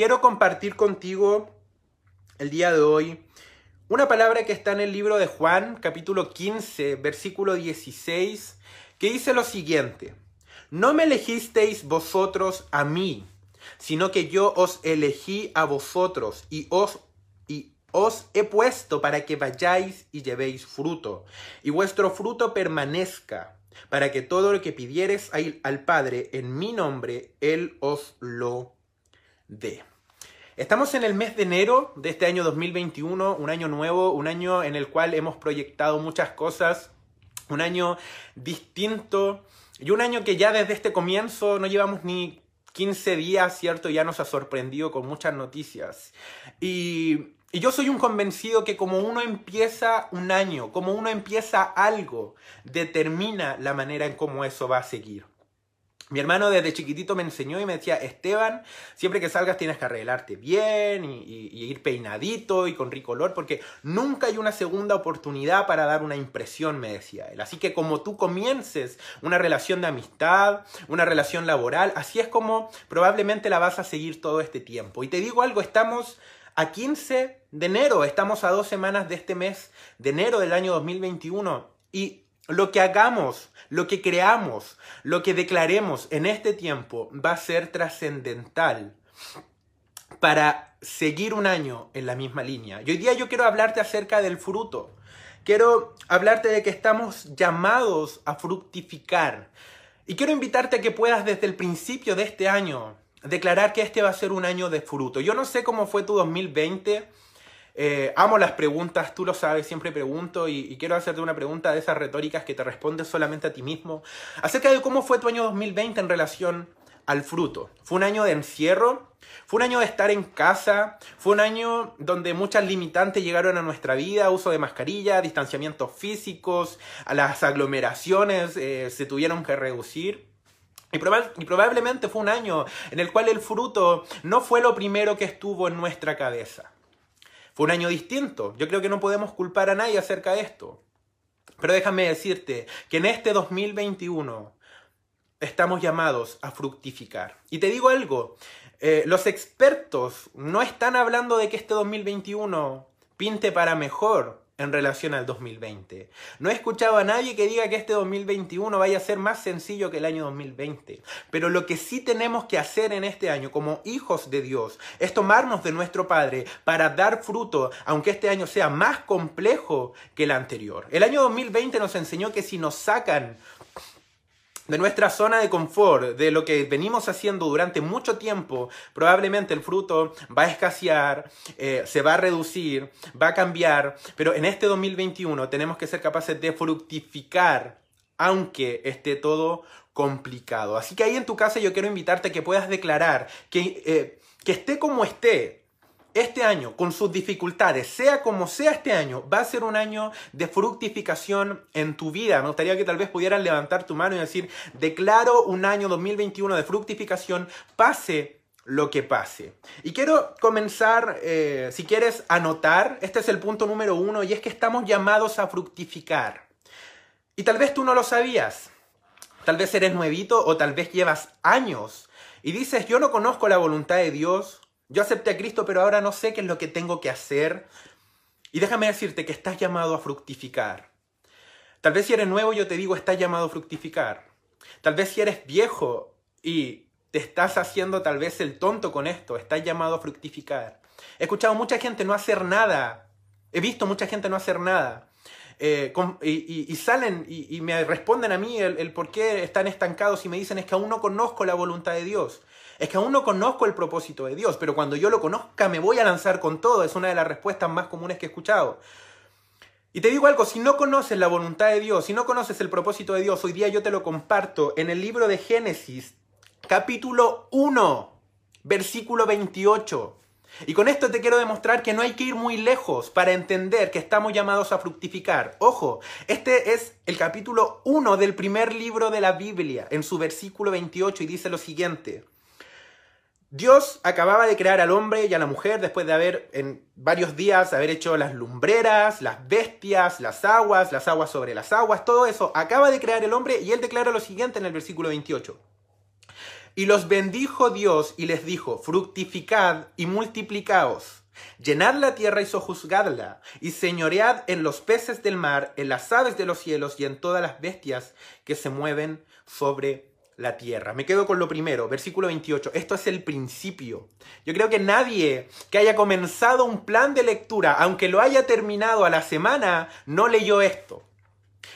quiero compartir contigo el día de hoy una palabra que está en el libro de Juan, capítulo 15, versículo 16, que dice lo siguiente. No me elegisteis vosotros a mí, sino que yo os elegí a vosotros y os, y os he puesto para que vayáis y llevéis fruto, y vuestro fruto permanezca, para que todo lo que pidieres al Padre en mi nombre, Él os lo dé. Estamos en el mes de enero de este año 2021, un año nuevo, un año en el cual hemos proyectado muchas cosas, un año distinto y un año que ya desde este comienzo no llevamos ni 15 días, ¿cierto? Ya nos ha sorprendido con muchas noticias. Y, y yo soy un convencido que como uno empieza un año, como uno empieza algo, determina la manera en cómo eso va a seguir. Mi hermano desde chiquitito me enseñó y me decía, Esteban, siempre que salgas tienes que arreglarte bien y, ir peinadito y con rico olor, porque nunca hay una segunda oportunidad para dar una impresión, me decía él. Así que como tú comiences una relación de amistad, una relación laboral, así es como probablemente la vas a seguir todo este tiempo. Y te digo algo, estamos a 15 de enero, estamos a dos semanas de este mes de enero del año 2021 y lo que hagamos, lo que creamos, lo que declaremos en este tiempo va a ser trascendental para seguir un año en la misma línea. Y hoy día yo quiero hablarte acerca del fruto. Quiero hablarte de que estamos llamados a fructificar. Y quiero invitarte a que puedas desde el principio de este año declarar que este va a ser un año de fruto. Yo no sé cómo fue tu 2020. Eh, amo las preguntas, tú lo sabes, siempre pregunto y, quiero hacerte una pregunta de esas retóricas que te respondes solamente a ti mismo, acerca de cómo fue tu año 2020 en relación al fruto. ¿Fue un año de encierro? ¿Fue un año de estar en casa? ¿Fue un año donde muchas limitantes llegaron a nuestra vida? Uso de mascarilla, distanciamientos físicos, a las aglomeraciones eh, se tuvieron que reducir. y, probablemente fue un año en el cual el fruto no fue lo primero que estuvo en nuestra cabeza. Un año distinto. Yo creo que no podemos culpar a nadie acerca de esto. Pero déjame decirte que en este 2021 estamos llamados a fructificar. Y te digo algo, eh, los expertos no están hablando de que este 2021 pinte para mejor en relación al 2020. No he escuchado a nadie que diga que este 2021 vaya a ser más sencillo que el año 2020. Pero lo que sí tenemos que hacer en este año como hijos de Dios es tomarnos de nuestro Padre para dar fruto, aunque este año sea más complejo que el anterior. El año 2020 nos enseñó que si nos sacan de nuestra zona de confort, de lo que venimos haciendo durante mucho tiempo, probablemente el fruto va a escasear, eh, se va a reducir, va a cambiar, pero en este 2021 tenemos que ser capaces de fructificar, aunque esté todo complicado. Así que ahí en tu casa yo quiero invitarte a que puedas declarar que, eh, que esté como esté, este año, con sus dificultades, sea como sea este año, va a ser un año de fructificación en tu vida. Me gustaría que tal vez pudieran levantar tu mano y decir, declaro un año 2021 de fructificación, pase lo que pase. Y quiero comenzar, eh, si quieres anotar, este es el punto número uno, y es que estamos llamados a fructificar. Y tal vez tú no lo sabías. Tal vez eres nuevito o tal vez llevas años y dices, yo no conozco la voluntad de Dios, yo acepté a Cristo, pero ahora no sé qué es lo que tengo que hacer. Y déjame decirte que estás llamado a fructificar. Tal vez si eres nuevo, yo te digo, estás llamado a fructificar. Tal vez si eres viejo y te estás haciendo tal vez el tonto con esto, estás llamado a fructificar. He escuchado mucha gente no hacer nada. He visto mucha gente no hacer nada. Eh, y, salen y, me responden a mí el, el, por qué están estancados y me dicen es que aún no conozco la voluntad de Dios. Es que aún no conozco el propósito de Dios, pero cuando yo lo conozca me voy a lanzar con todo. Es una de las respuestas más comunes que he escuchado. Y te digo algo, si no conoces la voluntad de Dios, si no conoces el propósito de Dios, hoy día yo te lo comparto en el libro de Génesis, capítulo 1, versículo 28. Y con esto te quiero demostrar que no hay que ir muy lejos para entender que estamos llamados a fructificar. Ojo, este es el capítulo 1 del primer libro de la Biblia, en su versículo 28, y dice lo siguiente. Dios acababa de crear al hombre y a la mujer después de haber en varios días haber hecho las lumbreras, las bestias, las aguas, las aguas sobre las aguas, todo eso. Acaba de crear el hombre y él declara lo siguiente en el versículo 28. Y los bendijo Dios y les dijo, fructificad y multiplicaos, llenad la tierra y sojuzgadla, y señoread en los peces del mar, en las aves de los cielos y en todas las bestias que se mueven sobre la tierra. Me quedo con lo primero, versículo 28. Esto es el principio. Yo creo que nadie que haya comenzado un plan de lectura, aunque lo haya terminado a la semana, no leyó esto.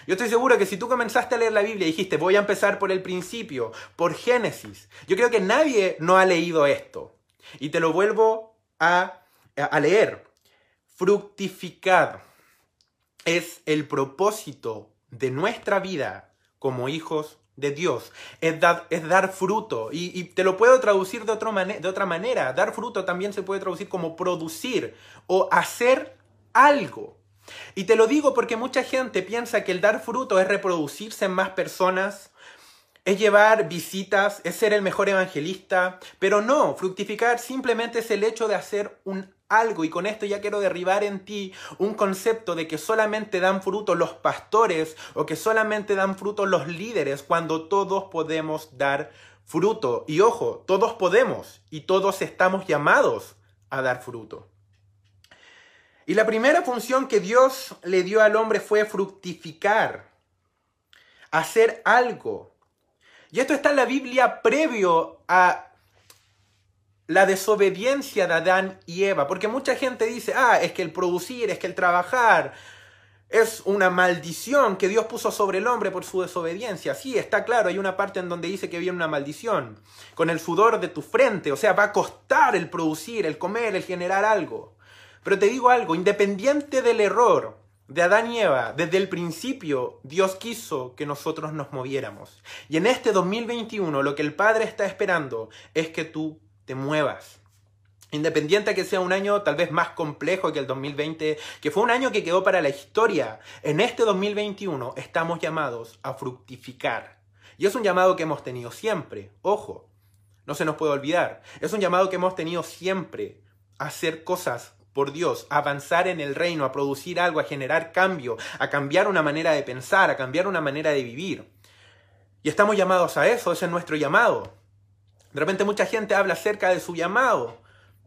Yo estoy seguro que si tú comenzaste a leer la Biblia y dijiste, voy a empezar por el principio, por Génesis, yo creo que nadie no ha leído esto. Y te lo vuelvo a, a leer. Fructificad es el propósito de nuestra vida como hijos de Dios. Es, es dar fruto. Y, te lo puedo traducir de, otro de otra manera. Dar fruto también se puede traducir como producir o hacer algo. Y te lo digo porque mucha gente piensa que el dar fruto es reproducirse en más personas, es llevar visitas, es ser el mejor evangelista, pero no, fructificar simplemente es el hecho de hacer un algo y con esto ya quiero derribar en ti un concepto de que solamente dan fruto los pastores o que solamente dan fruto los líderes cuando todos podemos dar fruto. Y ojo, todos podemos y todos estamos llamados a dar fruto. Y la primera función que Dios le dio al hombre fue fructificar, hacer algo. Y esto está en la Biblia previo a la desobediencia de Adán y Eva, porque mucha gente dice, ah, es que el producir, es que el trabajar es una maldición que Dios puso sobre el hombre por su desobediencia. Sí, está claro, hay una parte en donde dice que viene una maldición, con el sudor de tu frente, o sea, va a costar el producir, el comer, el generar algo. Pero te digo algo, independiente del error de Adán y Eva, desde el principio Dios quiso que nosotros nos moviéramos. Y en este 2021 lo que el Padre está esperando es que tú te muevas. Independiente que sea un año tal vez más complejo que el 2020, que fue un año que quedó para la historia, en este 2021 estamos llamados a fructificar. Y es un llamado que hemos tenido siempre, ojo, no se nos puede olvidar, es un llamado que hemos tenido siempre a hacer cosas por Dios, avanzar en el reino, a producir algo, a generar cambio, a cambiar una manera de pensar, a cambiar una manera de vivir. Y estamos llamados a eso, ese es nuestro llamado. De repente mucha gente habla acerca de su llamado.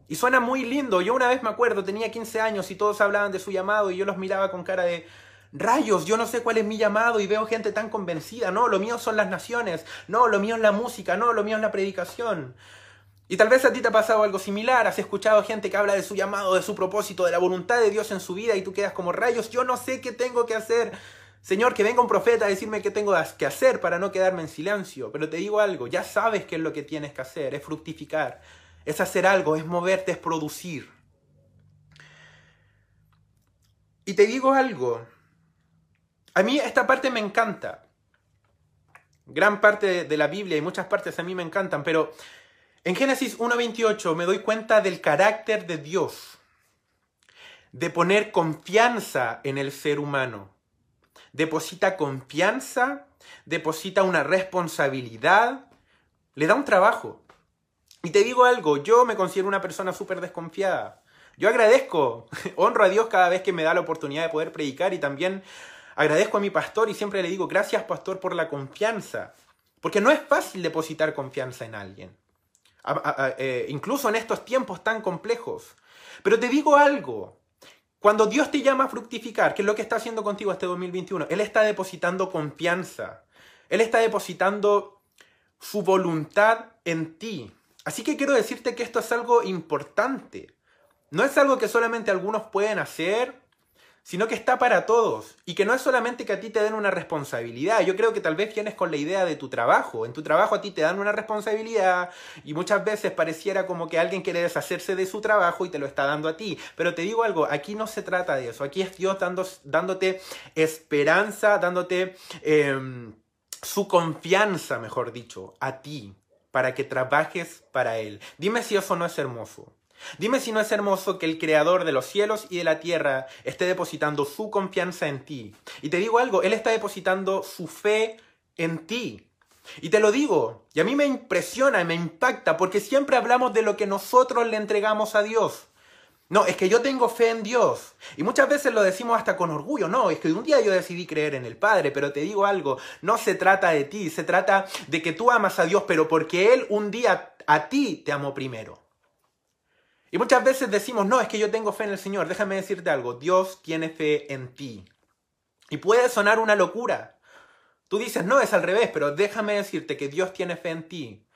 Y suena muy lindo. Yo una vez me acuerdo, tenía 15 años y todos hablaban de su llamado y yo los miraba con cara de rayos, yo no sé cuál es mi llamado y veo gente tan convencida. No, lo mío son las naciones. No, lo mío es la música. No, lo mío es la predicación. Y tal vez a ti te ha pasado algo similar, has escuchado gente que habla de su llamado, de su propósito, de la voluntad de Dios en su vida y tú quedas como rayos, yo no sé qué tengo que hacer. Señor, que venga un profeta a decirme qué tengo que hacer para no quedarme en silencio. Pero te digo algo, ya sabes qué es lo que tienes que hacer, es fructificar, es hacer algo, es moverte, es producir. Y te digo algo, a mí esta parte me encanta. Gran parte de la Biblia y muchas partes a mí me encantan, pero en Génesis 1.28 me doy cuenta del carácter de Dios, de poner confianza en el ser humano deposita confianza, deposita una responsabilidad, le da un trabajo. Y te digo algo, yo me considero una persona súper desconfiada. Yo agradezco, honro a Dios cada vez que me da la oportunidad de poder predicar y también agradezco a mi pastor y siempre le digo, gracias pastor por la confianza. Porque no es fácil depositar confianza en alguien. Eh, incluso en estos tiempos tan complejos. Pero te digo algo, cuando Dios te llama a fructificar, ¿qué es lo que está haciendo contigo este 2021? Él está depositando confianza. Él está depositando su voluntad en ti. Así que quiero decirte que esto es algo importante. No es algo que solamente algunos pueden hacer sino que está para todos y que no es solamente que a ti te den una responsabilidad. Yo creo que tal vez vienes con la idea de tu trabajo. En tu trabajo a ti te dan una responsabilidad y muchas veces pareciera como que alguien quiere deshacerse de su trabajo y te lo está dando a ti. Pero te digo algo, aquí no se trata de eso. Aquí es Dios dándote esperanza, dándote em, su confianza, mejor dicho, a ti, para que trabajes para Él. Dime si eso no es hermoso. Dime si no es hermoso que el creador de los cielos y de la tierra esté depositando su confianza en ti. Y te digo algo, Él está depositando su fe en ti. Y te lo digo, y a mí me impresiona y me impacta porque siempre hablamos de lo que nosotros le entregamos a Dios. No, es que yo tengo fe en Dios. Y muchas veces lo decimos hasta con orgullo. No, es que un día yo decidí creer en el Padre, pero te digo algo, no se trata de ti, se trata de que tú amas a Dios, pero porque Él un día a ti te amó primero. Y muchas veces decimos, no, es que yo tengo fe en el Señor. Déjame decirte algo, Dios tiene fe en ti. Y puede sonar una locura. Tú dices, no, es al revés, pero déjame decirte que Dios tiene fe en ti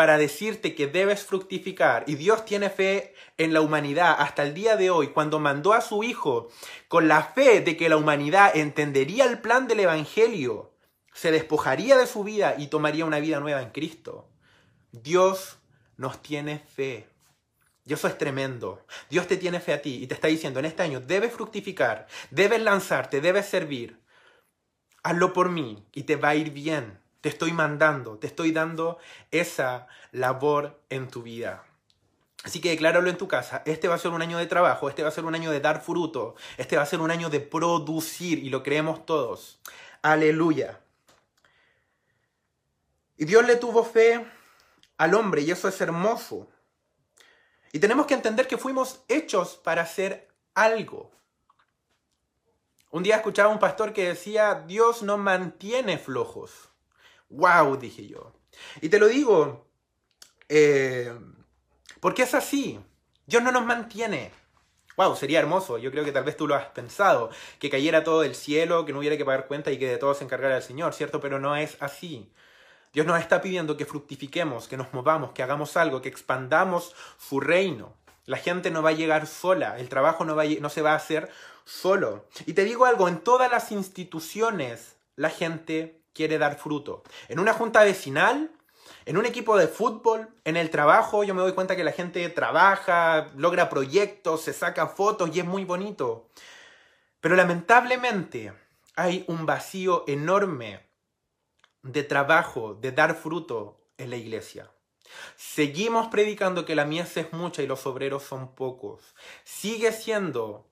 para decirte que debes fructificar. Y Dios tiene fe en la humanidad hasta el día de hoy, cuando mandó a su Hijo con la fe de que la humanidad entendería el plan del Evangelio, se despojaría de su vida y tomaría una vida nueva en Cristo. Dios nos tiene fe. Y eso es tremendo. Dios te tiene fe a ti y te está diciendo, en este año debes fructificar, debes lanzarte, debes servir. Hazlo por mí y te va a ir bien. Te estoy mandando, te estoy dando esa labor en tu vida. Así que decláralo en tu casa. Este va a ser un año de trabajo, este va a ser un año de dar fruto, este va a ser un año de producir y lo creemos todos. Aleluya. Y Dios le tuvo fe al hombre y eso es hermoso. Y tenemos que entender que fuimos hechos para hacer algo. Un día escuchaba a un pastor que decía, Dios no mantiene flojos. ¡Wow! dije yo. Y te lo digo, eh, porque es así. Dios no nos mantiene. ¡Wow! Sería hermoso. Yo creo que tal vez tú lo has pensado. Que cayera todo del cielo, que no hubiera que pagar cuenta y que de todo se encargara el Señor, ¿cierto? Pero no es así. Dios nos está pidiendo que fructifiquemos, que nos movamos, que hagamos algo, que expandamos su reino. La gente no va a llegar sola, el trabajo no, va no se va a hacer solo. Y te digo algo, en todas las instituciones la gente quiere dar fruto. En una junta vecinal, en un equipo de fútbol, en el trabajo, yo me doy cuenta que la gente trabaja, logra proyectos, se saca fotos y es muy bonito. Pero lamentablemente hay un vacío enorme de trabajo, de dar fruto en la iglesia. Seguimos predicando que la mies es mucha y los obreros son pocos. Sigue siendo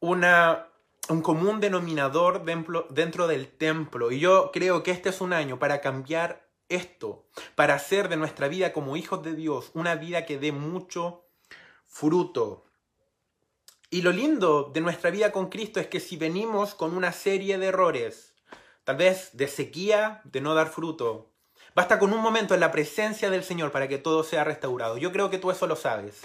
una un común denominador dentro del templo. Y yo creo que este es un año para cambiar esto, para hacer de nuestra vida como hijos de Dios una vida que dé mucho fruto. Y lo lindo de nuestra vida con Cristo es que si venimos con una serie de errores, tal vez de sequía, de no dar fruto, basta con un momento en la presencia del Señor para que todo sea restaurado. Yo creo que tú eso lo sabes.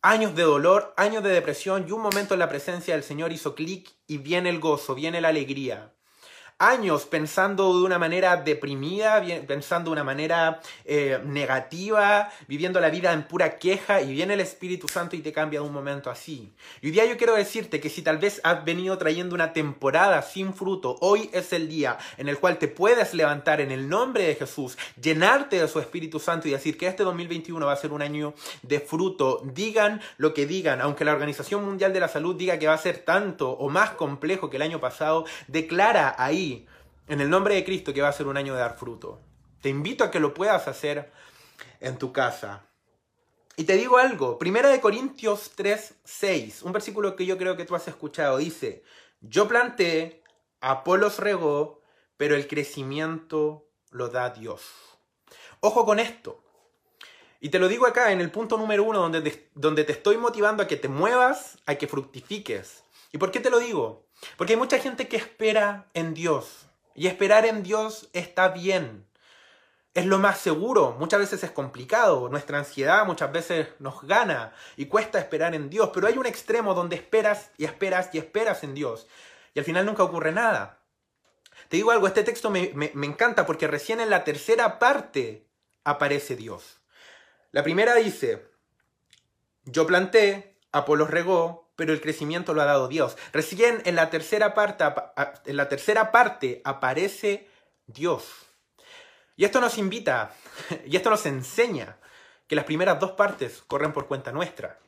Años de dolor, años de depresión y un momento en la presencia del Señor hizo clic y viene el gozo, viene la alegría años pensando de una manera deprimida, pensando de una manera eh, negativa, viviendo la vida en pura queja y viene el Espíritu Santo y te cambia de un momento así. Y hoy día yo quiero decirte que si tal vez has venido trayendo una temporada sin fruto, hoy es el día en el cual te puedes levantar en el nombre de Jesús, llenarte de su Espíritu Santo y decir que este 2021 va a ser un año de fruto. Digan lo que digan, aunque la Organización Mundial de la Salud diga que va a ser tanto o más complejo que el año pasado, declara ahí en el nombre de Cristo que va a ser un año de dar fruto. Te invito a que lo puedas hacer en tu casa. Y te digo algo, Primera de Corintios 3, 6, un versículo que yo creo que tú has escuchado, dice, yo planté, Apolos regó, pero el crecimiento lo da Dios. Ojo con esto. Y te lo digo acá en el punto número uno, donde donde te estoy motivando a que te muevas, a que fructifiques. ¿Y por qué te lo digo? Porque hay mucha gente que espera en Dios. Y esperar en Dios está bien. Es lo más seguro. Muchas veces es complicado. Nuestra ansiedad muchas veces nos gana y cuesta esperar en Dios. Pero hay un extremo donde esperas y esperas y esperas en Dios. Y al final nunca ocurre nada. Te digo algo, este texto me, me encanta porque recién en la tercera parte aparece Dios. La primera dice, yo planté, Apolo regó, pero el crecimiento lo ha dado Dios. Recién en la tercera parte, en la tercera parte aparece Dios. Y esto nos invita, y esto nos enseña que las primeras dos partes corren por cuenta nuestra.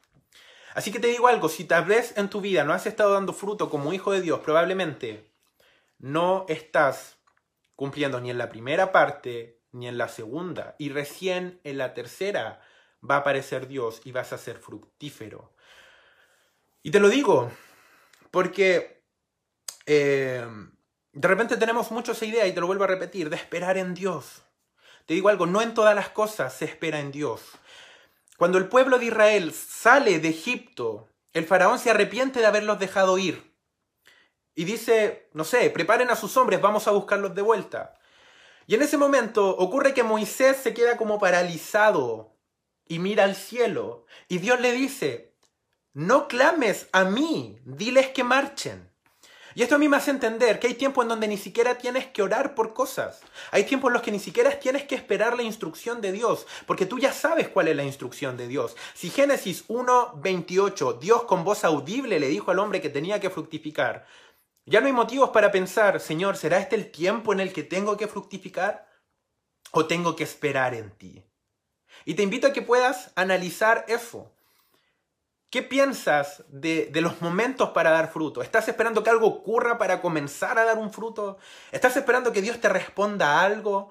Así que te digo algo, si tal vez en tu vida no has estado dando fruto como hijo de Dios, probablemente no estás cumpliendo ni en la primera parte ni en la segunda. Y recién en la tercera va a aparecer Dios y vas a ser fructífero. Y te lo digo, porque eh, de repente tenemos mucho esa idea, y te lo vuelvo a repetir, de esperar en Dios. Te digo algo, no en todas las cosas se espera en Dios. cuando el pueblo de Israel sale de Egipto, el faraón se arrepiente de haberlos dejado ir. Y dice, no sé, preparen a sus hombres, vamos a buscarlos de vuelta. Y en ese momento ocurre que Moisés se queda como paralizado y mira al cielo. Y Dios le dice, no clames a mí, diles que marchen. Y esto a mí me hace entender que hay tiempos en donde ni siquiera tienes que orar por cosas. Hay tiempos en los que ni siquiera tienes que esperar la instrucción de Dios, porque tú ya sabes cuál es la instrucción de Dios. Si Génesis 1.28, Dios con voz audible le dijo al hombre que tenía que fructificar, ya no hay motivos para pensar, Señor, ¿será este el tiempo en el que tengo que fructificar? ¿O tengo que esperar en ti? Y te invito a que puedas analizar eso. ¿Qué piensas de, los momentos para dar fruto? ¿Estás esperando que algo ocurra para comenzar a dar un fruto? ¿Estás esperando que Dios te responda algo?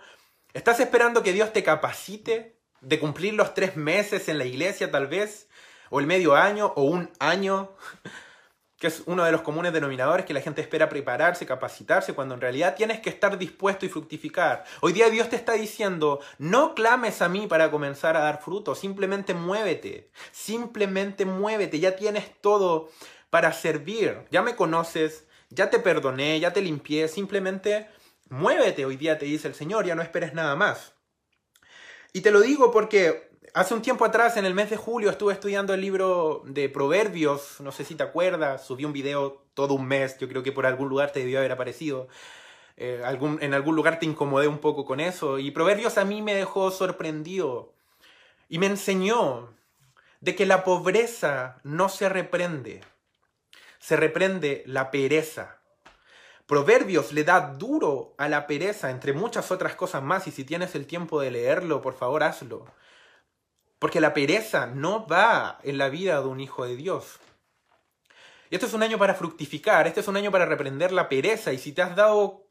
¿Estás esperando que Dios te capacite de cumplir los tres meses en la iglesia tal vez? ¿O el medio año? ¿O un año? Que es uno de los comunes denominadores que la gente espera prepararse, capacitarse, cuando en realidad tienes que estar dispuesto y fructificar. Hoy día Dios te está diciendo, no clames a mí para comenzar a dar fruto, simplemente muévete, simplemente muévete, ya tienes todo para servir, ya me conoces, ya te perdoné, ya te limpié, simplemente muévete, hoy día te dice el Señor, ya no esperes nada más. Y te lo digo porque hace un tiempo atrás, en el mes de julio, estuve estudiando el libro de Proverbios, no sé si te acuerdas, subí un video todo un mes, yo creo que por algún lugar te debió haber aparecido. Eh, algún, en algún lugar te incomodé un poco con eso. Y Proverbios a mí me dejó sorprendido y me enseñó de que la pobreza no se reprende, se reprende la pereza. Proverbios le da duro a la pereza, entre muchas otras cosas más, y si tienes el tiempo de leerlo, por favor hazlo. Porque la pereza no va en la vida de un hijo de Dios. Y esto es un año para fructificar, este es un año para reprender la pereza. Y si te has dado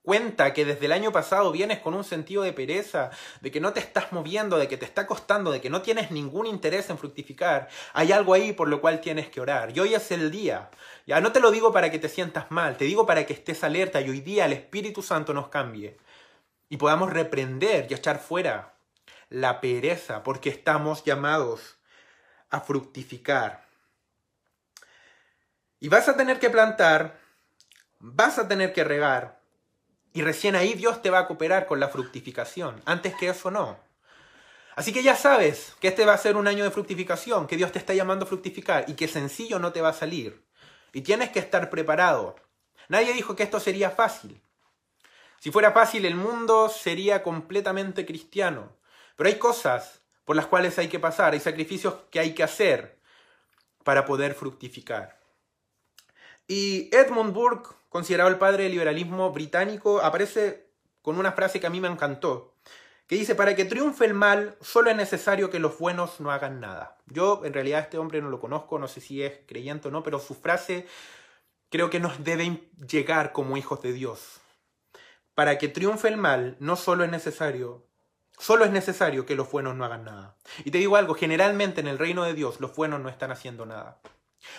cuenta que desde el año pasado vienes con un sentido de pereza, de que no te estás moviendo, de que te está costando, de que no tienes ningún interés en fructificar, hay algo ahí por lo cual tienes que orar. Y hoy es el día. Ya no te lo digo para que te sientas mal, te digo para que estés alerta y hoy día el Espíritu Santo nos cambie y podamos reprender y echar fuera la pereza, porque estamos llamados a fructificar. Y vas a tener que plantar, vas a tener que regar, y recién ahí Dios te va a cooperar con la fructificación. Antes que eso no. Así que ya sabes que este va a ser un año de fructificación, que Dios te está llamando a fructificar y que sencillo no te va a salir. Y tienes que estar preparado. Nadie dijo que esto sería fácil. Si fuera fácil, el mundo sería completamente cristiano. Pero hay cosas por las cuales hay que pasar, hay sacrificios que hay que hacer para poder fructificar. Y Edmund Burke, considerado el padre del liberalismo británico, aparece con una frase que a mí me encantó, que dice, para que triunfe el mal, solo es necesario que los buenos no hagan nada. Yo en realidad este hombre no lo conozco, no sé si es creyente o no, pero su frase creo que nos debe llegar como hijos de Dios. Para que triunfe el mal, no solo es necesario Solo es necesario que los buenos no hagan nada. Y te digo algo, generalmente en el reino de Dios los buenos no están haciendo nada.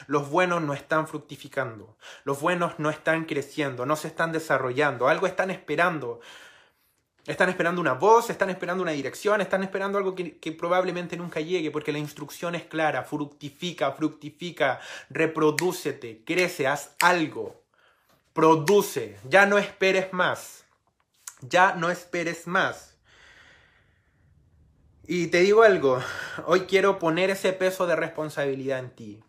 Los buenos no están fructificando. Los buenos no están creciendo, no se están desarrollando. Algo están esperando. Están esperando una voz, están esperando una dirección, están esperando algo que, que, probablemente nunca llegue, porque la instrucción es clara, fructifica, fructifica, reprodúcete, crece, haz algo, produce, ya no esperes más, ya no esperes más. Y te digo algo, hoy quiero poner ese peso de responsabilidad en ti.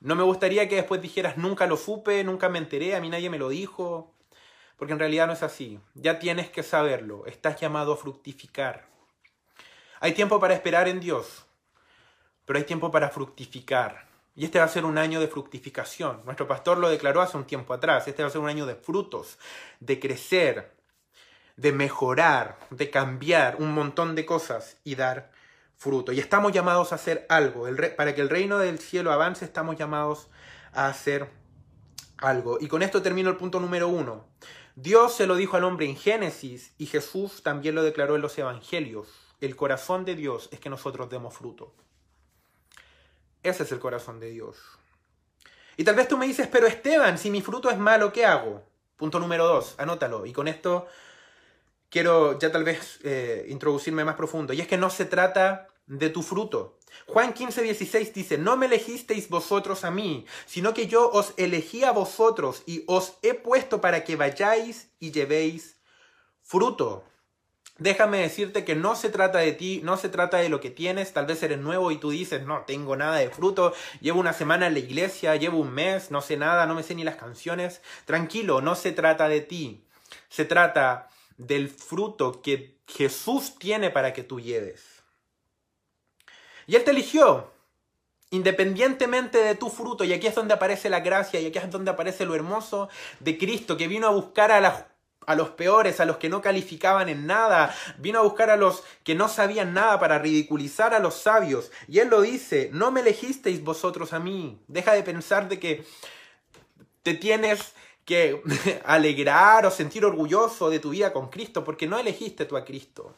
No me gustaría que después dijeras, nunca lo supe, nunca me enteré, a mí nadie me lo dijo, porque en realidad no es así. Ya tienes que saberlo, estás llamado a fructificar. Hay tiempo para esperar en Dios, pero hay tiempo para fructificar. Y este va a ser un año de fructificación. Nuestro pastor lo declaró hace un tiempo atrás. Este va a ser un año de frutos, de crecer, de mejorar, de cambiar un montón de cosas y dar fruto. Y estamos llamados a hacer algo. para que el reino del cielo avance, estamos llamados a hacer algo. Y con esto termino el punto número uno. Dios se lo dijo al hombre en Génesis y Jesús también lo declaró en los evangelios. El corazón de Dios es que nosotros demos fruto. Ese es el corazón de Dios. Y tal vez tú me dices, pero Esteban, si mi fruto es malo, ¿qué hago? Punto número dos, anótalo. Y con esto quiero ya tal vez eh, introducirme más profundo. Y es que no se trata de tu fruto. Juan 15, 16 dice, no me elegisteis vosotros a mí, sino que yo os elegí a vosotros y os he puesto para que vayáis y llevéis fruto. Déjame decirte que no se trata de ti, no se trata de lo que tienes, tal vez eres nuevo y tú dices, no tengo nada de fruto, llevo una semana en la iglesia, llevo un mes, no sé nada, no me sé ni las canciones. Tranquilo, no se trata de ti, se trata del fruto que Jesús tiene para que tú lleves. Y Él te eligió, independientemente de tu fruto, y aquí es donde aparece la gracia, y aquí es donde aparece lo hermoso de Cristo, que vino a buscar a a los peores, a los que no calificaban en nada, vino a buscar a los que no sabían nada para ridiculizar a los sabios. Y él lo dice, no me elegisteis vosotros a mí. Deja de pensar de que te tienes que alegrar o sentir orgulloso de tu vida con Cristo, porque no elegiste tú a Cristo.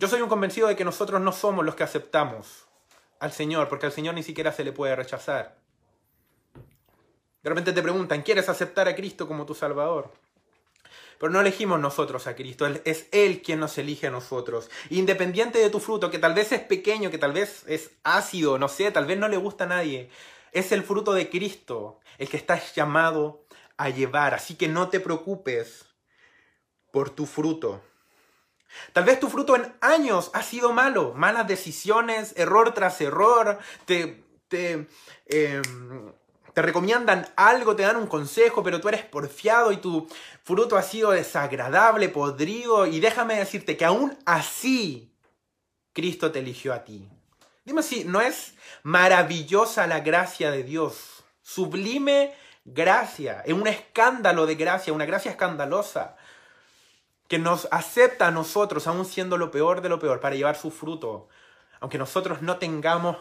Yo soy un convencido de que nosotros no somos los que aceptamos al Señor, porque al Señor ni siquiera se le puede rechazar. De repente te preguntan, ¿quieres aceptar a Cristo como tu Salvador? Pero no elegimos nosotros a Cristo, es Él quien nos elige a nosotros. Independiente de tu fruto, que tal vez es pequeño, que tal vez es ácido, no sé, tal vez no le gusta a nadie, es el fruto de Cristo el que estás llamado a llevar. Así que no te preocupes por tu fruto. Tal vez tu fruto en años ha sido malo, malas decisiones, error tras error, te, te em, te recomiendan algo, te dan un consejo, pero tú eres porfiado y tu fruto ha sido desagradable, podrido. Y déjame decirte que aún así Cristo te eligió a ti. Dime si no es maravillosa la gracia de Dios. Sublime gracia, es un escándalo de gracia, una gracia escandalosa que nos acepta a nosotros, aún siendo lo peor de lo peor, para llevar su fruto. Aunque nosotros no tengamos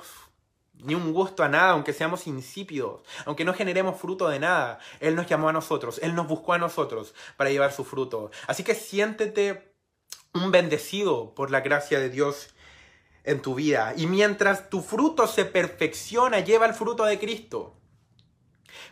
ni un gusto a nada, aunque seamos insípidos, aunque no generemos fruto de nada. Él nos llamó a nosotros, Él nos buscó a nosotros para llevar su fruto. Así que siéntete un bendecido por la gracia de Dios en tu vida. Y mientras tu fruto se perfecciona, lleva el fruto de Cristo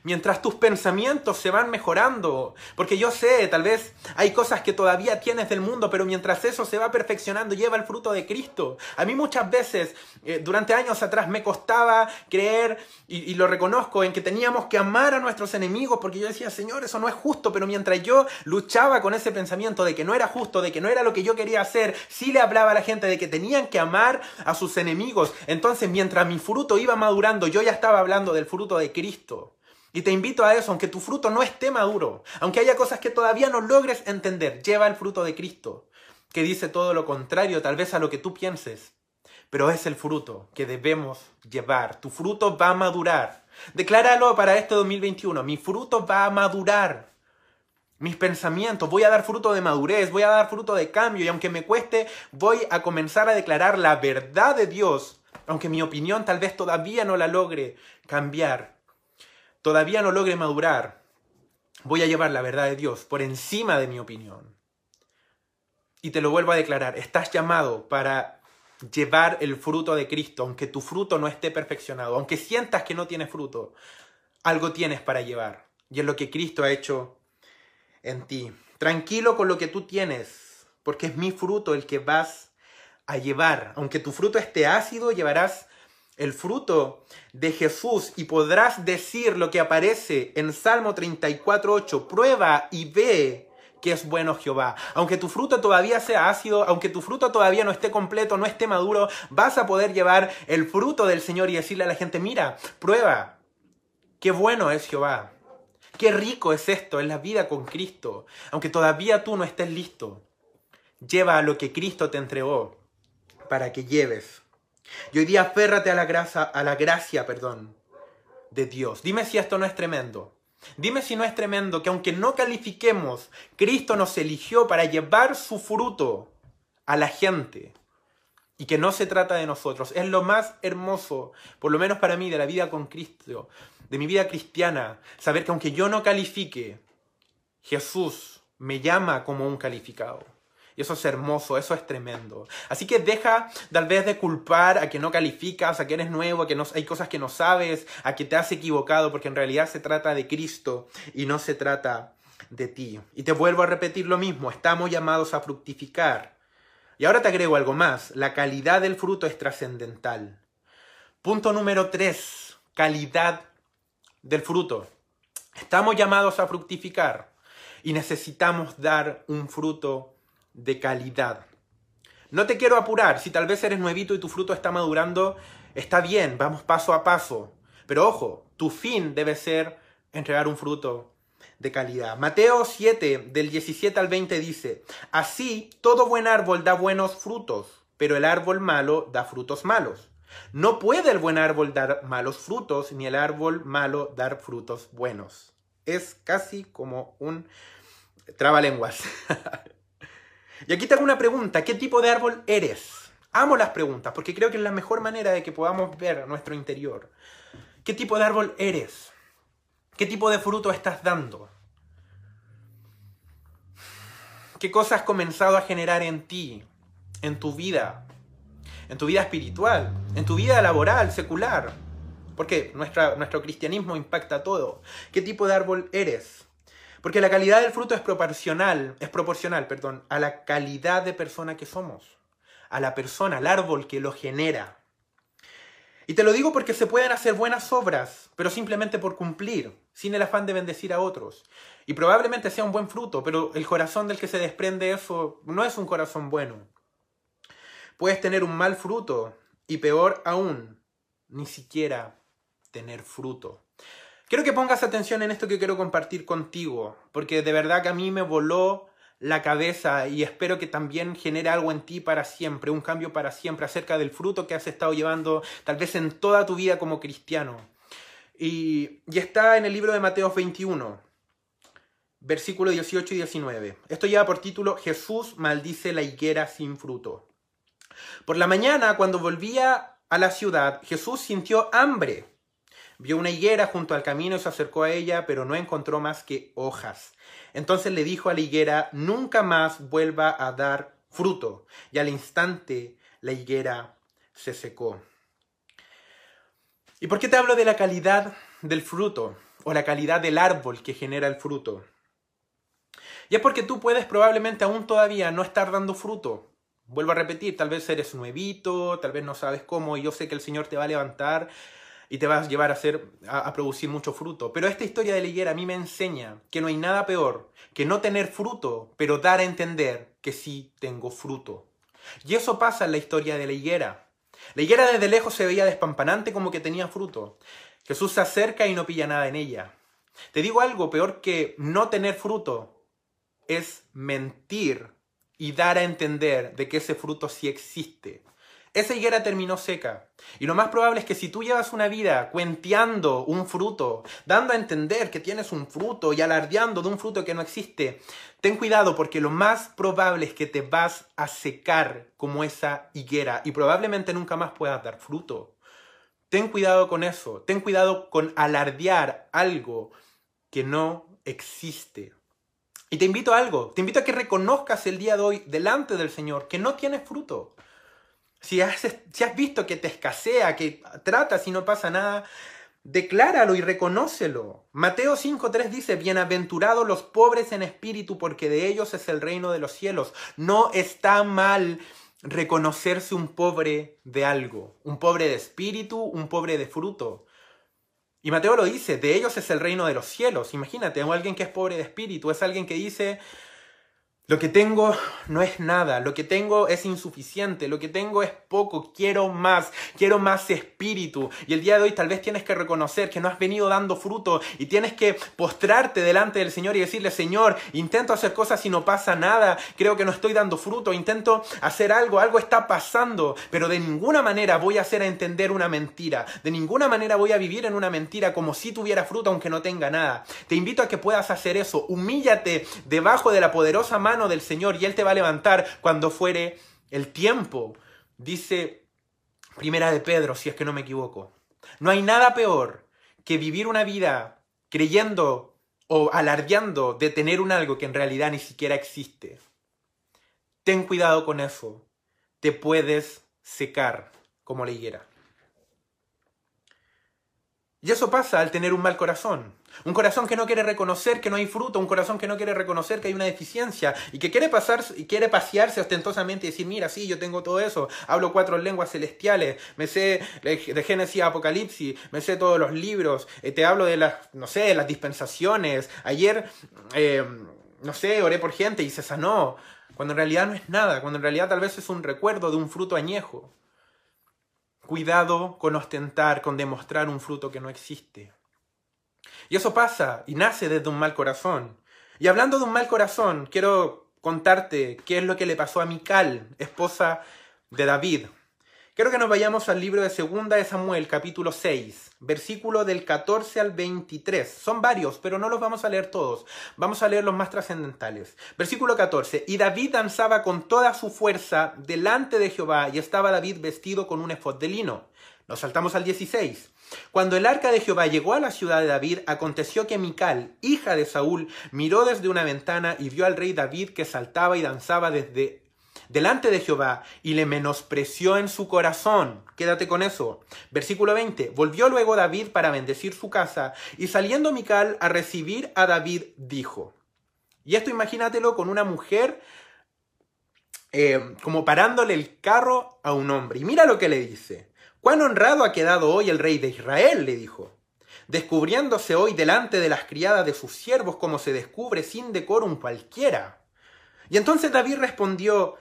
mientras tus pensamientos se van mejorando. Porque yo sé, tal vez hay cosas que todavía tienes del mundo, pero mientras eso se va perfeccionando, lleva el fruto de Cristo. A mí muchas veces, eh, durante años atrás, me costaba creer, y, y, lo reconozco, en que teníamos que amar a nuestros enemigos, porque yo decía, Señor, eso no es justo, pero mientras yo luchaba con ese pensamiento de que no era justo, de que no era lo que yo quería hacer, sí le hablaba a la gente de que tenían que amar a sus enemigos. Entonces, mientras mi fruto iba madurando, yo ya estaba hablando del fruto de Cristo. Y te invito a eso, aunque tu fruto no esté maduro, aunque haya cosas que todavía no logres entender, lleva el fruto de Cristo, que dice todo lo contrario tal vez a lo que tú pienses, pero es el fruto que debemos llevar. Tu fruto va a madurar. Decláralo para este 2021, mi fruto va a madurar. Mis pensamientos, voy a dar fruto de madurez, voy a dar fruto de cambio y aunque me cueste, voy a comenzar a declarar la verdad de Dios, aunque mi opinión tal vez todavía no la logre cambiar todavía no logre madurar, voy a llevar la verdad de Dios por encima de mi opinión. Y te lo vuelvo a declarar, estás llamado para llevar el fruto de Cristo, aunque tu fruto no esté perfeccionado, aunque sientas que no tienes fruto, algo tienes para llevar. Y es lo que Cristo ha hecho en ti. Tranquilo con lo que tú tienes, porque es mi fruto el que vas a llevar. Aunque tu fruto esté ácido, llevarás el fruto de Jesús y podrás decir lo que aparece en Salmo 34.8, prueba y ve que es bueno Jehová. Aunque tu fruto todavía sea ácido, aunque tu fruto todavía no esté completo, no esté maduro, vas a poder llevar el fruto del Señor y decirle a la gente, mira, prueba, qué bueno es Jehová. Qué rico es esto, es la vida con Cristo. Aunque todavía tú no estés listo, lleva lo que Cristo te entregó para que lleves y hoy día aférrate a la gracia, a la gracia, perdón, de Dios. Dime si esto no es tremendo. Dime si no es tremendo que aunque no califiquemos, Cristo nos eligió para llevar su fruto a la gente. Y que no se trata de nosotros. Es lo más hermoso, por lo menos para mí, de la vida con Cristo, de mi vida cristiana. Saber que aunque yo no califique, Jesús me llama como un calificado. Y eso es hermoso, eso es tremendo. Así que deja tal vez de culpar a que no calificas, a que eres nuevo, a que no, hay cosas que no sabes, a que te has equivocado, porque en realidad se trata de Cristo y no se trata de ti. Y te vuelvo a repetir lo mismo, estamos llamados a fructificar, Y ahora te agrego algo más. La calidad del fruto es trascendental. Punto número tres. Calidad del fruto. Estamos llamados a fructificar y necesitamos dar un fruto de calidad. No te quiero apurar. Si tal vez eres nuevito y tu fruto está madurando, está bien, vamos paso a paso. Pero ojo, tu fin debe ser entregar un fruto de calidad. Mateo 7, del 17 al 20 dice, Así todo buen árbol da buenos frutos, pero el árbol malo da frutos malos. No puede el buen árbol dar malos frutos, ni el árbol malo dar frutos buenos. Es casi como un trabalenguas. y aquí te hago una pregunta, ¿qué tipo de árbol eres? Amo las preguntas porque creo que es la mejor manera de que podamos ver nuestro interior. ¿Qué tipo de árbol eres? ¿Qué tipo de fruto estás dando? ¿Qué cosas has comenzado a generar en ti, en tu vida, en tu vida espiritual, en tu vida laboral, secular? Porque nuestro cristianismo impacta todo. ¿Qué tipo de árbol eres? Porque la calidad del fruto es proporcional, es proporcional, perdón, a la calidad de persona que somos, a la persona, al árbol que lo genera. Y te lo digo porque se pueden hacer buenas obras, pero simplemente por cumplir, sin el afán de bendecir a otros. Y probablemente sea un buen fruto, pero el corazón del que se desprende eso no es un corazón bueno. Puedes tener un mal fruto y peor aún, ni siquiera tener fruto. Quiero que pongas atención en esto que quiero compartir contigo, porque de verdad que a mí me voló la cabeza y espero que también genere algo en ti para siempre, un cambio para siempre acerca del fruto que has estado llevando tal vez en toda tu vida como cristiano. Y, y está en el libro de Mateo 21, versículo 18 y 19. Esto lleva por título Jesús maldice la higuera sin fruto. Por la mañana, cuando volvía a la ciudad, Jesús sintió hambre. Vio una higuera junto al camino y se acercó a ella, pero no encontró más que hojas. Entonces le dijo a la higuera, nunca más vuelva a dar fruto. Y al instante la higuera se secó. ¿Y por qué te hablo de la calidad del fruto o la calidad del árbol que genera el fruto? Y es porque tú puedes probablemente aún todavía no estar dando fruto. Vuelvo a repetir, tal vez eres nuevito, tal vez no sabes cómo, y yo sé que el Señor te va a levantar y te vas a llevar a, hacer, a, producir mucho fruto. Pero esta historia de la higuera a mí me enseña que no hay nada peor que no tener fruto, pero dar a entender que sí tengo fruto. Y eso pasa en la historia de la higuera. La higuera desde lejos se veía despampanante como que tenía fruto. Jesús se acerca y no pilla nada en ella. Te digo algo peor que no tener fruto es mentir y dar a entender de que ese fruto sí existe. Esa higuera terminó seca. Y lo más probable es que si tú llevas una vida cuenteando un fruto, dando a entender que tienes un fruto y alardeando de un fruto que no existe, ten cuidado porque lo más probable es que te vas a secar como esa higuera y probablemente nunca más puedas dar fruto. Ten cuidado con eso. Ten cuidado con alardear algo que no existe. Y te invito a algo. Te invito a que reconozcas el día de hoy delante del Señor que no tienes fruto. Si has, si has visto que te escasea, que tratas y no pasa nada, decláralo y reconócelo. Mateo 5.3 dice, bienaventurados los pobres en espíritu, porque de ellos es el reino de los cielos. No está mal reconocerse un pobre de algo, un pobre de espíritu, un pobre de fruto. Y Mateo lo dice, de ellos es el reino de los cielos. Imagínate, alguien que es pobre de espíritu, es alguien que dice, lo que tengo no es nada, lo que tengo es insuficiente, lo que tengo es poco, quiero más, quiero más espíritu. Y el día de hoy tal vez tienes que reconocer que no has venido dando fruto y tienes que postrarte delante del Señor y decirle, Señor, intento hacer cosas y no pasa nada, creo que no estoy dando fruto, intento hacer algo, algo está pasando, pero de ninguna manera voy a hacer a entender una mentira, de ninguna manera voy a vivir en una mentira como si tuviera fruto aunque no tenga nada. Te invito a que puedas hacer eso, humíllate debajo de la poderosa mano del Señor y Él te va a levantar cuando fuere el tiempo. Dice Primera de Pedro, si es que no me equivoco. No hay nada peor que vivir una vida creyendo o alardeando de tener un algo que en realidad ni siquiera existe. Ten cuidado con eso. Te puedes secar como la higuera. Y eso pasa al tener un mal corazón. Un corazón que no quiere reconocer que no hay fruto, un corazón que no quiere reconocer que hay una deficiencia y que quiere pasar y quiere pasearse ostentosamente y decir, mira, sí, yo tengo todo eso, hablo cuatro lenguas celestiales, me sé de Génesis a Apocalipsis, me sé todos los libros, eh, te hablo de las, no sé, las dispensaciones. Ayer, eh, no sé, oré por gente y se sanó, cuando en realidad no es nada, cuando en realidad tal vez es un recuerdo de un fruto añejo. Cuidado con ostentar, con demostrar un fruto que no existe. Y eso pasa y nace desde un mal corazón. Y hablando de un mal corazón, quiero contarte qué es lo que le pasó a Mical, esposa de David. Quiero que nos vayamos al libro de Segunda de Samuel, capítulo 6, versículo del 14 al 23. Son varios, pero no los vamos a leer todos. Vamos a leer los más trascendentales. Versículo 14. Y David danzaba con toda su fuerza delante de Jehová, y estaba David vestido con un efod de lino. Nos saltamos al 16. Cuando el arca de Jehová llegó a la ciudad de David, aconteció que Mical, hija de Saúl, miró desde una ventana y vio al rey David que saltaba y danzaba desde delante de Jehová y le menospreció en su corazón. Quédate con eso. Versículo 20. Volvió luego David para bendecir su casa y saliendo Mical a recibir a David dijo. Y esto imagínatelo con una mujer eh, como parándole el carro a un hombre. Y mira lo que le dice. Cuán honrado ha quedado hoy el rey de Israel, le dijo descubriéndose hoy delante de las criadas de sus siervos como se descubre sin decorum cualquiera. Y entonces David respondió,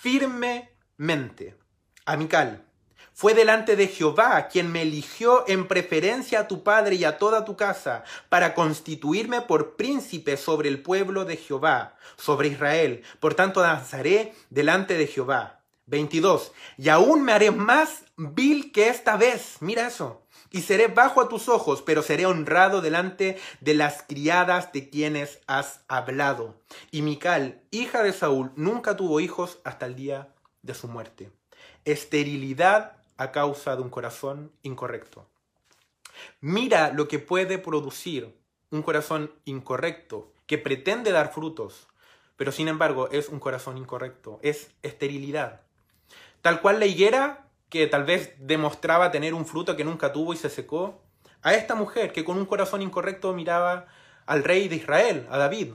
firmemente. Amical, fue delante de Jehová quien me eligió en preferencia a tu padre y a toda tu casa para constituirme por príncipe sobre el pueblo de Jehová, sobre Israel. Por tanto, danzaré delante de Jehová. 22. Y aún me haré más vil que esta vez. Mira eso. Y seré bajo a tus ojos, pero seré honrado delante de las criadas de quienes has hablado. Y Mical, hija de Saúl, nunca tuvo hijos hasta el día de su muerte. Esterilidad a causa de un corazón incorrecto. Mira lo que puede producir un corazón incorrecto, que pretende dar frutos, pero sin embargo es un corazón incorrecto, es esterilidad. Tal cual la higuera que tal vez demostraba tener un fruto que nunca tuvo y se secó, a esta mujer que con un corazón incorrecto miraba al rey de Israel, a David,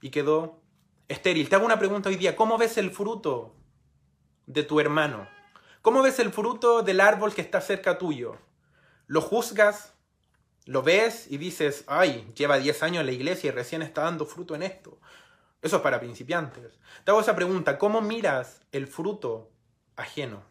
y quedó estéril. Te hago una pregunta hoy día, ¿cómo ves el fruto de tu hermano? ¿Cómo ves el fruto del árbol que está cerca tuyo? ¿Lo juzgas? ¿Lo ves y dices, ay, lleva 10 años en la iglesia y recién está dando fruto en esto? Eso es para principiantes. Te hago esa pregunta, ¿cómo miras el fruto ajeno?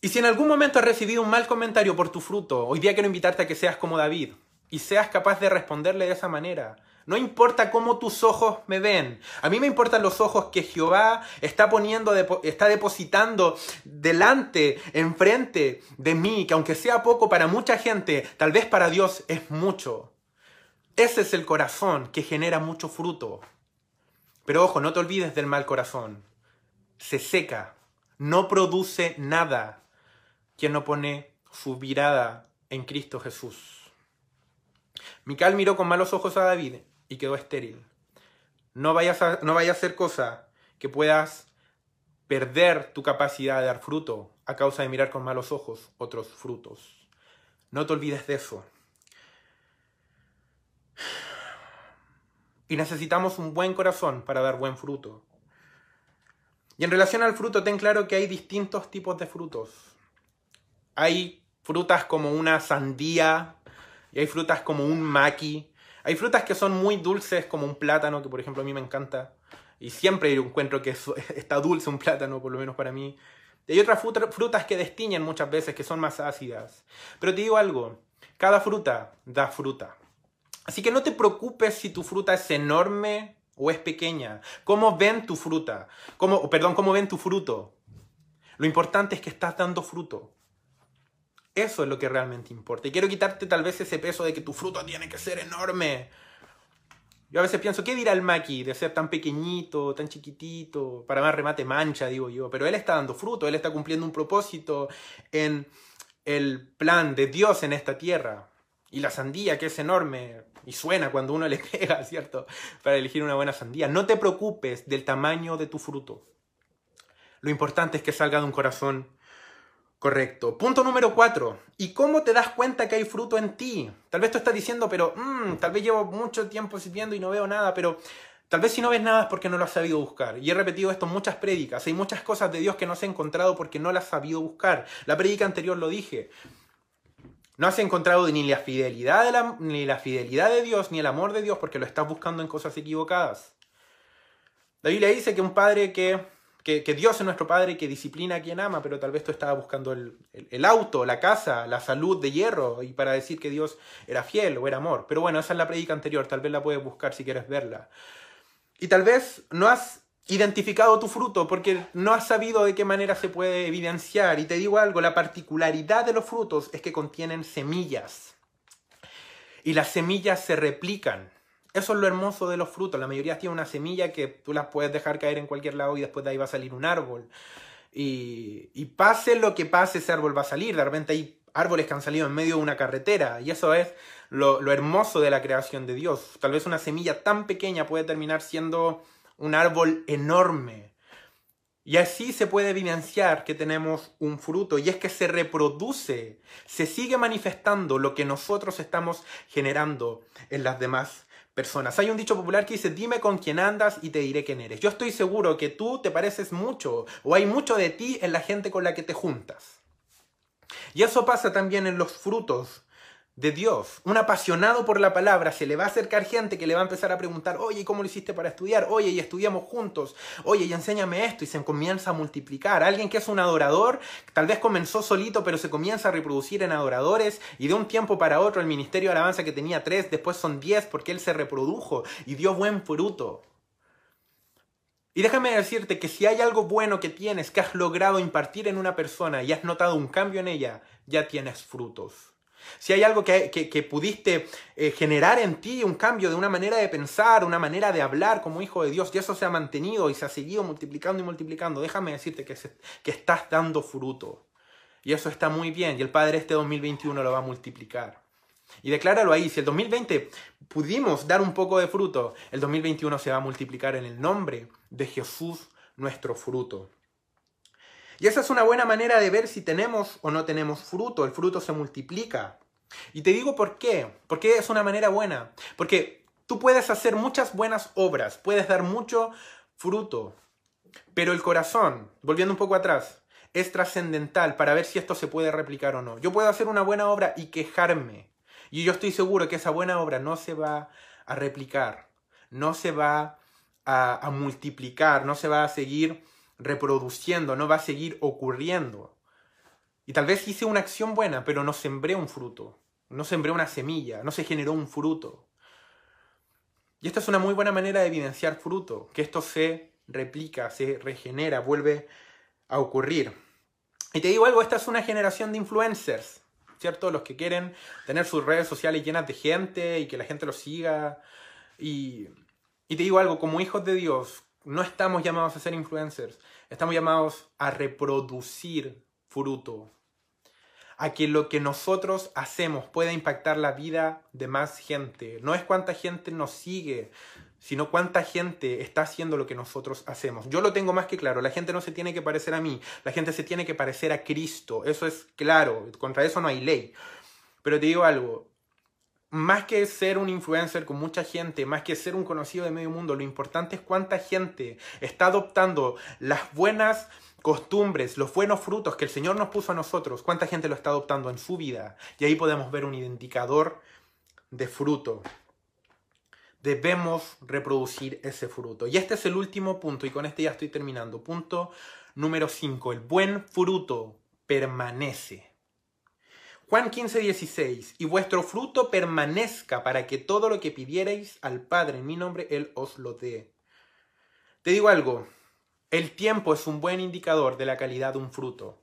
Y si en algún momento has recibido un mal comentario por tu fruto, hoy día quiero invitarte a que seas como David y seas capaz de responderle de esa manera. No importa cómo tus ojos me ven. A mí me importan los ojos que Jehová está poniendo, está depositando delante, enfrente de mí, que aunque sea poco para mucha gente, tal vez para Dios es mucho. Ese es el corazón que genera mucho fruto. Pero ojo, no te olvides del mal corazón. Se seca, no produce nada quien no pone su mirada en Cristo Jesús. Mical miró con malos ojos a David y quedó estéril. No vayas a, no vaya a ser cosa que puedas perder tu capacidad de dar fruto a causa de mirar con malos ojos otros frutos. No te olvides de eso. Y necesitamos un buen corazón para dar buen fruto. Y en relación al fruto, ten claro que hay distintos tipos de frutos. Hay frutas como una sandía, y hay frutas como un maqui. Hay frutas que son muy dulces, como un plátano, que por ejemplo a mí me encanta. Y siempre encuentro que está dulce un plátano, por lo menos para mí. Y hay otras frutas que destiñen muchas veces, que son más ácidas. Pero te digo algo, cada fruta da fruta. Así que no te preocupes si tu fruta es enorme o es pequeña? ¿Cómo ven tu fruta? ¿Cómo, perdón, ¿cómo ven tu fruto? Lo importante es que estás dando fruto. Eso es lo que realmente importa. Y quiero quitarte tal vez ese peso de que tu fruto tiene que ser enorme. Yo a veces pienso, ¿qué dirá el Maki de ser tan pequeñito, tan chiquitito? Para más remate mancha, digo yo. Pero él está dando fruto, él está cumpliendo un propósito en el plan de Dios en esta tierra. Y la sandía, que es enorme, y suena cuando uno le pega, ¿cierto? Para elegir una buena sandía. No te preocupes del tamaño de tu fruto. Lo importante es que salga de un corazón Correcto. Punto número cuatro. ¿Y cómo te das cuenta que hay fruto en ti? Tal vez tú estás diciendo, pero mm, tal vez llevo mucho tiempo sirviendo y no veo nada, pero tal vez si no ves nada es porque no lo has sabido buscar. Y he repetido esto en muchas prédicas. Hay muchas cosas de Dios que no he encontrado porque no las has sabido buscar. La prédica anterior lo dije. No has encontrado ni la fidelidad de ni la fidelidad de Dios ni el amor de Dios porque lo estás buscando en cosas equivocadas. La Biblia dice que un padre que que, Dios es nuestro Padre que disciplina a quien ama, pero tal vez tú estabas buscando el, auto, la casa, la salud de hierro, y para decir que Dios era fiel o era amor. Pero bueno, esa es la predica anterior, tal vez la puedes buscar si quieres verla. Y tal vez no has identificado tu fruto porque no has sabido de qué manera se puede evidenciar. Y te digo algo, la particularidad de los frutos es que contienen semillas. Y las semillas se replican. Eso es lo hermoso de los frutos. La mayoría tiene una semilla que tú las puedes dejar caer en cualquier lado y después de ahí va a salir un árbol. Y, pase lo que pase, ese árbol va a salir. De repente hay árboles que han salido en medio de una carretera. Y eso es lo, lo hermoso de la creación de Dios. Tal vez una semilla tan pequeña puede terminar siendo un árbol enorme. Y así se puede evidenciar que tenemos un fruto, y es que se reproduce, se sigue manifestando lo que nosotros estamos generando en las demás personas. Hay un dicho popular que dice, dime con quién andas y te diré quién eres. Yo estoy seguro que tú te pareces mucho o hay mucho de ti en la gente con la que te juntas. Y eso pasa también en los frutos de Dios. Un apasionado por la palabra se le va a acercar gente que le va a empezar a preguntar, oye, ¿cómo lo hiciste para estudiar? Oye, y estudiamos juntos. Oye, y enséñame esto. Y se comienza a multiplicar. Alguien que es un adorador, tal vez comenzó solito, pero se comienza a reproducir en adoradores. Y de un tiempo para otro, el ministerio de alabanza que tenía tres, después son diez, porque él se reprodujo y dio buen fruto. Y déjame decirte que si hay algo bueno que tienes, que has logrado impartir en una persona y has notado un cambio en ella, ya tienes frutos. Si hay algo que, pudiste eh, generar en ti, un cambio de una manera de pensar, una manera de hablar como hijo de Dios, y eso se ha mantenido y se ha seguido multiplicando y multiplicando, déjame decirte que, que estás dando fruto. Y eso está muy bien, y el Padre este 2021 lo va a multiplicar. Y decláralo ahí, si el 2020 pudimos dar un poco de fruto, el 2021 se va a multiplicar en el nombre de Jesús, nuestro fruto. Y esa es una buena manera de ver si tenemos o no tenemos fruto. El fruto se multiplica. Y te digo por qué. Porque es una manera buena. Porque tú puedes hacer muchas buenas obras, puedes dar mucho fruto. Pero el corazón, volviendo un poco atrás, es trascendental para ver si esto se puede replicar o no. Yo puedo hacer una buena obra y quejarme. Y yo estoy seguro que esa buena obra no se va a replicar, no se va a, multiplicar, no se va a seguir reproduciendo, no va a seguir ocurriendo. Y tal vez hice una acción buena, pero no sembré un fruto, no sembré una semilla, no se generó un fruto. Y esta es una muy buena manera de evidenciar fruto, que esto se replica, se regenera, vuelve a ocurrir. Y te digo algo, esta es una generación de influencers, ¿cierto? Los que quieren tener sus redes sociales llenas de gente y que la gente los siga. Y, y te digo algo, como hijos de Dios, no estamos llamados a ser influencers, estamos llamados a reproducir fruto, a que lo que nosotros hacemos pueda impactar la vida de más gente. No es cuánta gente nos sigue, sino cuánta gente está haciendo lo que nosotros hacemos. Yo lo tengo más que claro, la gente no se tiene que parecer a mí, la gente se tiene que parecer a Cristo, eso es claro, contra eso no hay ley. Pero te digo algo, más que ser un influencer con mucha gente, más que ser un conocido de medio mundo, lo importante es cuánta gente está adoptando las buenas costumbres, los buenos frutos que el Señor nos puso a nosotros, cuánta gente lo está adoptando en su vida. Y ahí podemos ver un indicador de fruto. Debemos reproducir ese fruto. Y este es el último punto, y con este ya estoy terminando. Punto número 5. El buen fruto permanece. Juan 15, 16. Y vuestro fruto permanezca para que todo lo que pidierais al Padre en mi nombre, Él os lo dé. Te digo algo, el tiempo es un buen indicador de la calidad de un fruto.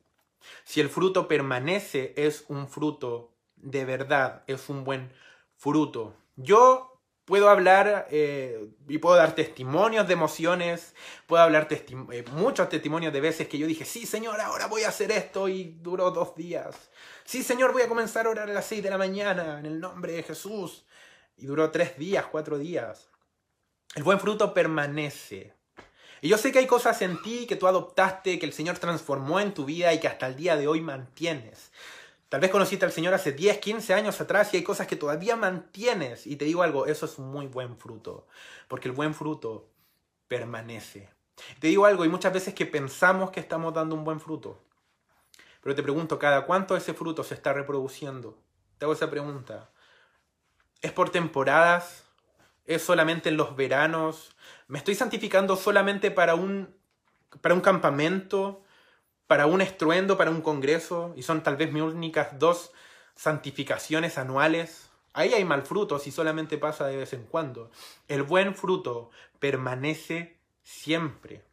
Si el fruto permanece, es un fruto de verdad, es un buen fruto. Yo puedo hablar eh, y puedo dar testimonios de emociones, puedo hablar eh, muchos testimonios de veces que yo dije, sí Señor, ahora voy a hacer esto y duró dos días. Sí Señor, voy a comenzar a orar a las seis de la mañana en el nombre de Jesús. Y duró tres días, cuatro días. El buen fruto permanece. Y yo sé que hay cosas en ti que tú adoptaste, que el Señor transformó en tu vida y que hasta el día de hoy mantienes. Tal vez conociste al Señor hace 10, 15 años atrás y hay cosas que todavía mantienes. Y te digo algo, eso es muy buen fruto, porque el buen fruto permanece. Te digo algo, hay muchas veces que pensamos que estamos dando un buen fruto. Pero te pregunto, ¿cada cuánto ese fruto se está reproduciendo? Te hago esa pregunta. ¿Es por temporadas? ¿Es solamente en los veranos? ¿Me estoy santificando solamente para un, para un campamento? Para un estruendo, para un congreso, y son tal vez mis únicas dos santificaciones anuales, ahí hay mal fruto si solamente pasa de vez en cuando. El buen fruto permanece siempre.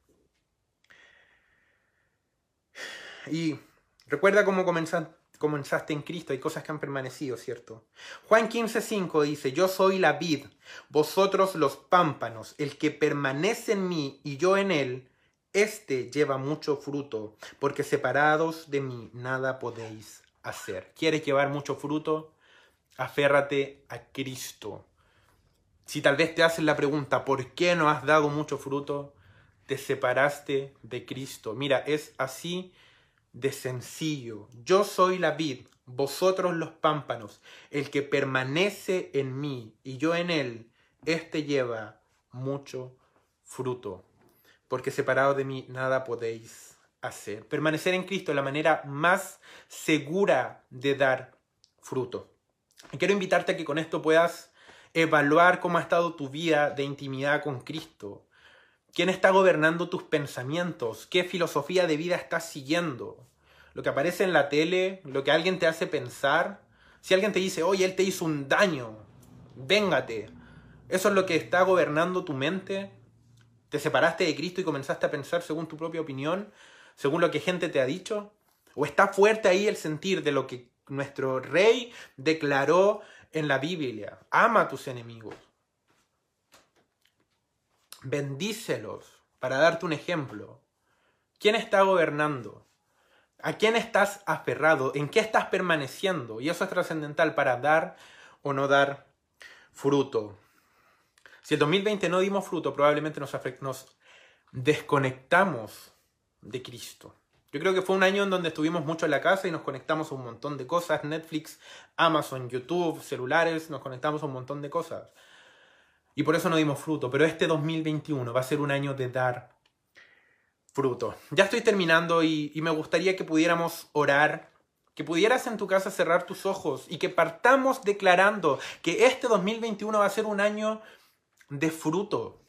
Y recuerda cómo comenzaste en Cristo, hay cosas que han permanecido, ¿cierto? Juan 15:5 dice, yo soy la vid, vosotros los pámpanos, el que permanece en mí y yo en él, este lleva mucho fruto, porque separados de mí nada podéis hacer. ¿Quieres llevar mucho fruto? Aférrate a Cristo. Si tal vez te hacen la pregunta, ¿por qué no has dado mucho fruto? Te separaste de Cristo. Mira, es así de sencillo. Yo soy la vid, vosotros los pámpanos. El que permanece en mí y yo en él, éste lleva mucho fruto porque separado de mí nada podéis hacer. Permanecer en Cristo es la manera más segura de dar fruto. Quiero invitarte a que con esto puedas evaluar cómo ha estado tu vida de intimidad con Cristo. ¿Quién está gobernando tus pensamientos? ¿Qué filosofía de vida estás siguiendo? Lo que aparece en la tele, lo que alguien te hace pensar. Si alguien te dice, oye, él te hizo un daño, véngate. ¿Eso es lo que está gobernando tu mente? ¿Te separaste de Cristo y comenzaste a pensar según tu propia opinión, según lo que gente te ha dicho? ¿O está fuerte ahí el sentir de lo que nuestro rey declaró en la Biblia? Ama a tus enemigos. Bendícelos para darte un ejemplo. ¿Quién está gobernando? ¿A quién estás aferrado? ¿En qué estás permaneciendo? Y eso es trascendental para dar o no dar fruto. Si el 2020 no dimos fruto, probablemente nos, desconectamos de Cristo. Yo creo que fue un año en donde estuvimos mucho en la casa y nos conectamos a un montón de cosas, Netflix, Amazon, YouTube, celulares, nos conectamos a un montón de cosas. Y por eso no dimos fruto, pero este 2021 va a ser un año de dar fruto. Ya estoy terminando y, y me gustaría que pudiéramos orar, que pudieras en tu casa cerrar tus ojos y que partamos declarando que este 2021 va a ser un año de fruto.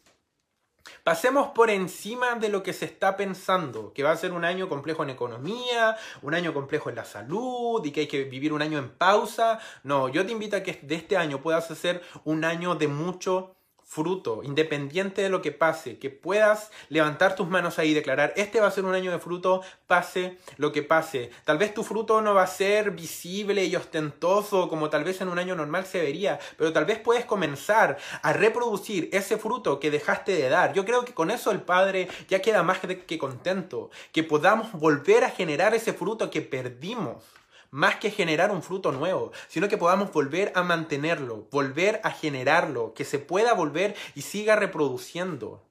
Pasemos por encima de lo que se está pensando, que va a ser un año complejo en economía, un año complejo en la salud y que hay que vivir un año en pausa. No, yo te invito a que de este año puedas hacer un año de mucho fruto, independiente de lo que pase, que puedas levantar tus manos ahí y declarar, este va a ser un año de fruto, pase lo que pase. Tal vez tu fruto no va a ser visible y ostentoso como tal vez en un año normal se vería, pero tal vez puedes comenzar a reproducir ese fruto que dejaste de dar. Yo creo que con eso el Padre ya queda más que contento, que podamos volver a generar ese fruto que perdimos más que generar un fruto nuevo, sino que podamos volver a mantenerlo, volver a generarlo, que se pueda volver y siga reproduciendo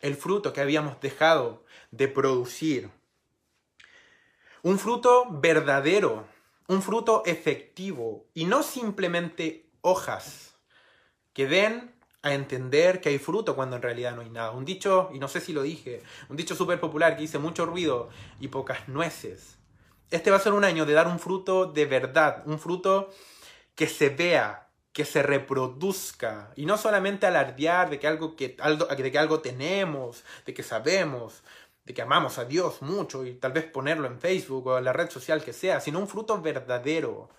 el fruto que habíamos dejado de producir. Un fruto verdadero, un fruto efectivo y no simplemente hojas que den a entender que hay fruto cuando en realidad no hay nada. Un dicho, y no sé si lo dije, un dicho súper popular que dice mucho ruido y pocas nueces este va a ser un año de dar un fruto de verdad, un fruto que se vea, que se reproduzca y no solamente alardear de que algo, que, de que algo tenemos, de que sabemos, de que amamos a Dios mucho y tal vez ponerlo en Facebook o en la red social que sea, sino un fruto verdadero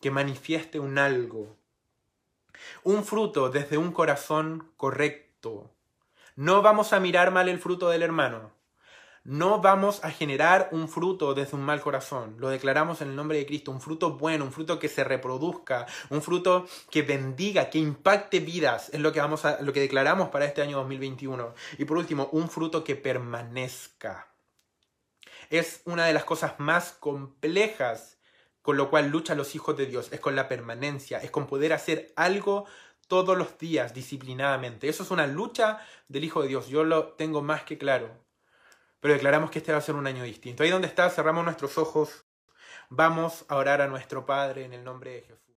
que manifieste un algo. Un fruto desde un corazón correcto. No vamos a mirar mal el fruto del hermano no vamos a generar un fruto desde un mal corazón. Lo declaramos en el nombre de Cristo, un fruto bueno, un fruto que se reproduzca, un fruto que bendiga, que impacte vidas, es lo que vamos a lo que declaramos para este año 2021. Y por último, un fruto que permanezca. Es una de las cosas más complejas con lo cual luchan los hijos de Dios, es con la permanencia, es con poder hacer algo todos los días disciplinadamente. Eso es una lucha del Hijo de Dios. Yo lo tengo más que claro. Pero declaramos que este va a ser un año distinto. Ahí donde está, cerramos nuestros ojos. Vamos a orar a nuestro Padre en el nombre de Jesús.